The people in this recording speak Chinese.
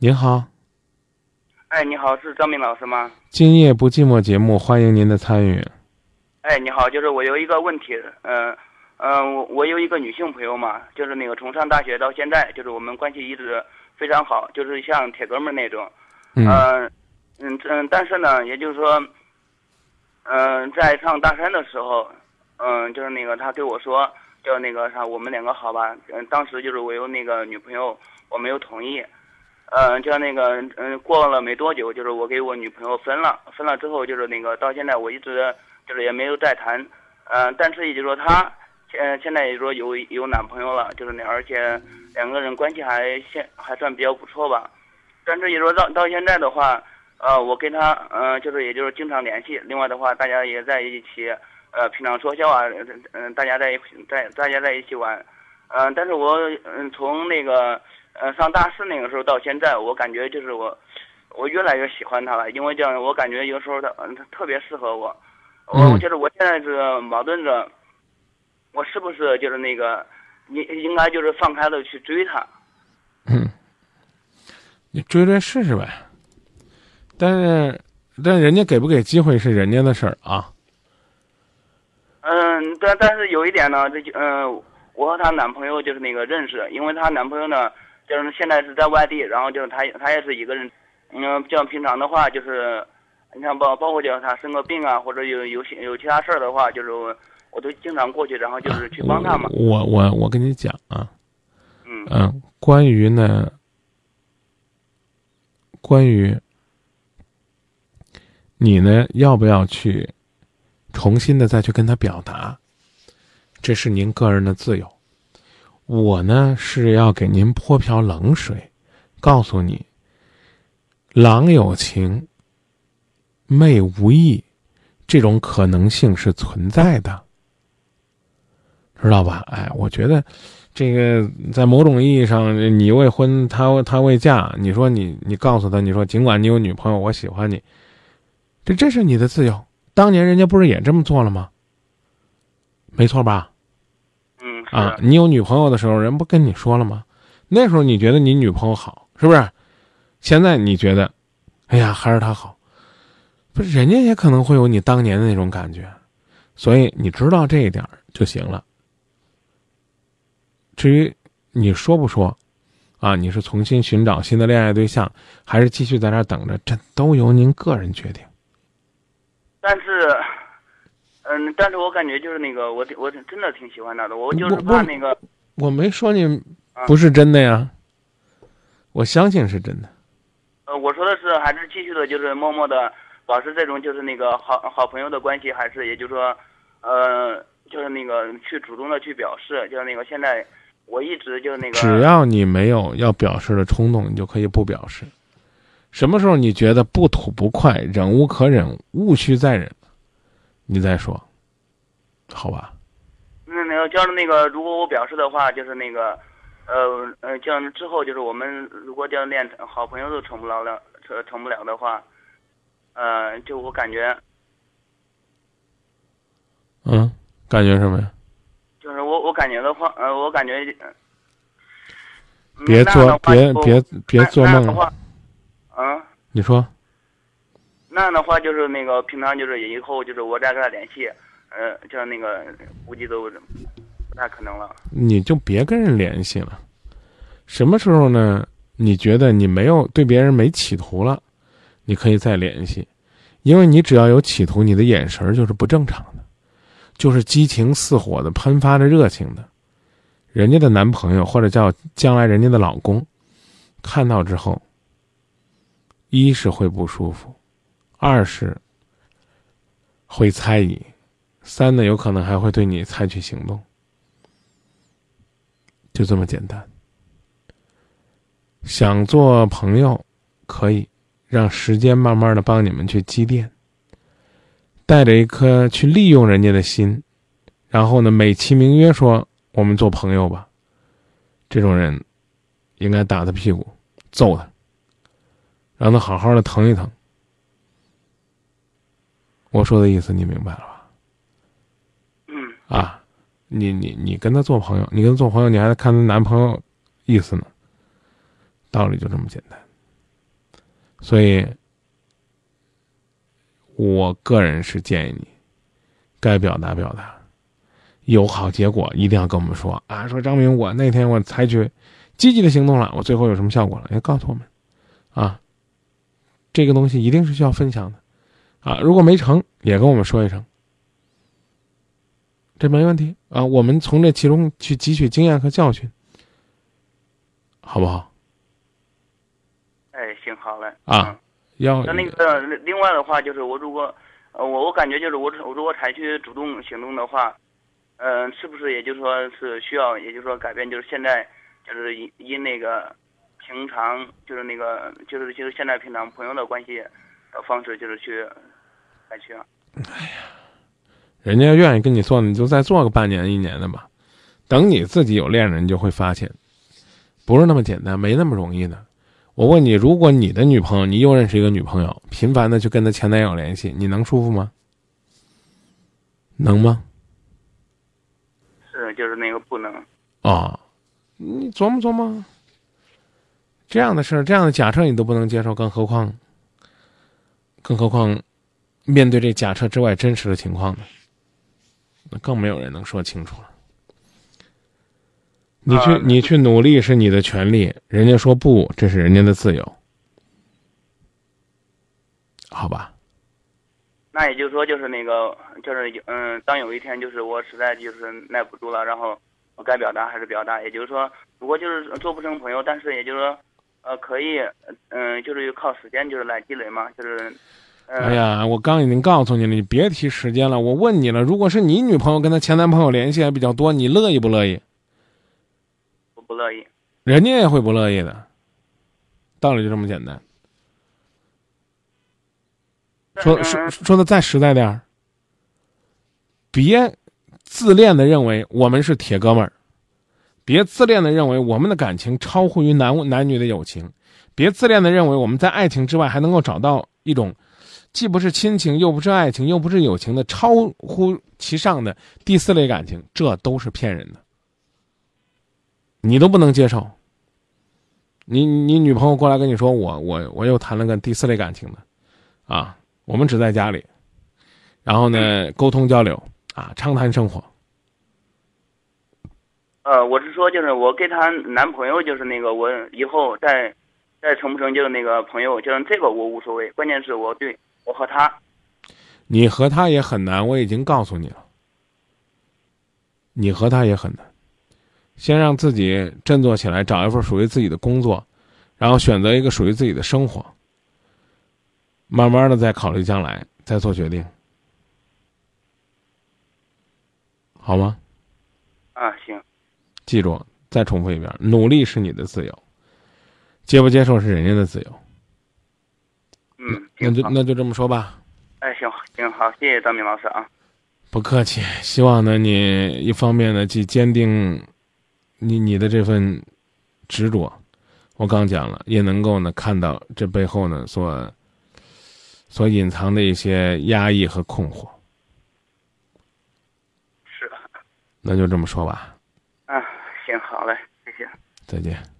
您好，哎，你好，是张明老师吗？今夜不寂寞节目，欢迎您的参与。哎，你好，就是我有一个问题，嗯、嗯、我我有一个女性朋友嘛，就是那个从上大学到现在，就是我们关系一直非常好，就是像铁哥们儿那种。嗯嗯嗯嗯，但是呢，也就是说，嗯、在上大三的时候，嗯、就是那个他对我说，叫那个啥，我们两个好吧？嗯、当时就是我有那个女朋友，我没有同意。嗯、就那个嗯、过了没多久，就是我给我女朋友分了，分了之后就是那个到现在我一直就是也没有再谈。嗯、但是也就是说她现现在也就说有有男朋友了，就是那而且两个人关系还现还算比较不错吧。但是也说到到现在的话，呃，我跟他，呃，就是也就是经常联系。另外的话，大家也在一起，呃，平常说笑啊，嗯、大家在一起在大家在一起玩，嗯、但是我，嗯、从那个，呃，上大四那个时候到现在，我感觉就是我，我越来越喜欢他了，因为这样我感觉有时候他，嗯，他特别适合我，我嗯我觉得我现在是矛盾着，我是不是就是那个，应应该就是放开了去追他？嗯，你追追试试呗。但是，但人家给不给机会是人家的事儿啊。嗯，但但是有一点呢，这就嗯、我和她男朋友就是那个认识，因为她男朋友呢，就是现在是在外地，然后就是她她也是一个人，嗯，像平常的话就是，你看包包括叫她生个病啊，或者有有些有其他事儿的话，就是我我都经常过去，然后就是去帮她嘛，我我我跟你讲啊，嗯。嗯，关于呢，关于你呢，要不要去重新的再去跟她表达，这是您个人的自由。我呢是要给您泼瓢冷水，告诉你，郎有情，妹无意，这种可能性是存在的，知道吧？哎，我觉得。这个在某种意义上，你未婚，他他未嫁，你说你你告诉他，你说尽管你有女朋友，我喜欢你，这这是你的自由。当年人家不是也这么做了吗？没错吧？啊，你有女朋友的时候，人不跟你说了吗？那时候你觉得你女朋友好，是不是？现在你觉得，哎呀，还是她好，不是？人家也可能会有你当年的那种感觉，所以你知道这一点就行了。至于你说不说，啊，你是重新寻找新的恋爱对象，还是继续在那儿等着，这都由您个人决定。但是，嗯，但是我感觉就是那个我我真的挺喜欢他的，我就是怕那个，我没说你不是真的呀，我相信是真的。呃，我说的是还是继续的，就是默默的保持这种就是那个好好朋友的关系，还是也就是说，呃，就是那个去主动的去表示，就是那个现在我一直就是那个，只要你没有要表示的冲动，你就可以不表示。什么时候你觉得不吐不快、忍无可忍、勿需再忍，你再说，好吧？那那个就是那个，如果我表示的话，就是那个，呃呃，这样之后就是我们如果这样练好朋友都成不了了，成成不了的话，呃，就我感觉嗯，感觉什么呀？就是我我感觉的话，呃，我感觉，嗯别做别别别做梦了。那样的话，嗯，你说，那样的话就是那个平常就是以后就是我再跟他联系，呃，就是那个估计都不太可能了。你就别跟人联系了。什么时候呢？你觉得你没有对别人没企图了，你可以再联系，因为你只要有企图，你的眼神就是不正常的，就是激情似火的、喷发着热情的。人家的男朋友或者叫将来人家的老公，看到之后，一是会不舒服，二是会猜疑，三呢有可能还会对你采取行动。就这么简单。想做朋友，可以让时间慢慢的帮你们去积淀，带着一颗去利用人家的心，然后呢美其名曰说我们做朋友吧，这种人应该打他屁股，揍他，让他好好的疼一疼。我说的意思你明白了吧？嗯啊，你你你跟他做朋友，你跟他做朋友，你还得看他男朋友意思呢。道理就这么简单。所以，我个人是建议你，该表达表达，有好结果一定要跟我们说啊！说张明，我那天我采取积极的行动了，我最后有什么效果了？要告诉我们啊！这个东西一定是需要分享的啊！如果没成，也跟我们说一声，这没问题啊！我们从这其中去汲取经验和教训，好不好？哎，行，好嘞。啊，要那那个另外的话，就是我如果呃我我感觉就是我我如果采取主动行动的话，嗯，是不是也就是说是需要，也就是说改变，就是现在就是因因那个平常就是那个就是就是现在平常朋友的关系的方式，就是去采取。哎呀，人家愿意跟你做，你就再做个半年一年的吧。等你自己有恋人，你就会发现，不是那么简单，没那么容易的。我问你，如果你的女朋友，你又认识一个女朋友，频繁的去跟她前男友联系，你能舒服吗？能吗？是，就是那个不能。啊，你琢磨琢磨，这样的事儿，这样的假设你都不能接受，更何况，更何况，面对这假设之外真实的情况呢？那更没有人能说清楚了。你去，你去努力是你的权利，人家说不，这是人家的自由，好吧？那也就是说，就是那个，就是嗯，当有一天就是我实在就是耐不住了，然后我该表达还是表达。也就是说，如果就是做不成朋友，但是也就是说，呃，可以，嗯，就是靠时间就是来积累嘛，就是。哎呀，我刚已经告诉你了，你别提时间了。我问你了，如果是你女朋友跟她前男朋友联系还比较多，你乐意不乐意？我不乐意。人家也会不乐意的，道理就这么简单。说说说的再实在点儿，别自恋的认为我们是铁哥们儿，别自恋的认为我们的感情超乎于男男女的友情，别自恋的认为我们在爱情之外还能够找到一种。既不是亲情，又不是爱情，又不是友情的超乎其上的第四类感情，这都是骗人的。你都不能接受。你你女朋友过来跟你说，我我我又谈了个第四类感情的，啊，我们只在家里，然后呢沟通交流啊，畅谈生活。呃，我是说，就是我跟她男朋友，就是那个我以后再再成不成就那个朋友，就是这个我无所谓，关键是我对。我和他，你和他也很难。我已经告诉你了，你和他也很难。先让自己振作起来，找一份属于自己的工作，然后选择一个属于自己的生活。慢慢的再考虑将来，再做决定，好吗？啊，行。记住，再重复一遍：努力是你的自由，接不接受是人家的自由。嗯，那就那就这么说吧。哎，行行好，谢谢张明老师啊。不客气，希望呢你一方面呢既坚定你你的这份执着，我刚讲了，也能够呢看到这背后呢所所隐藏的一些压抑和困惑。是。那就这么说吧。啊，行，好嘞，谢谢。再见。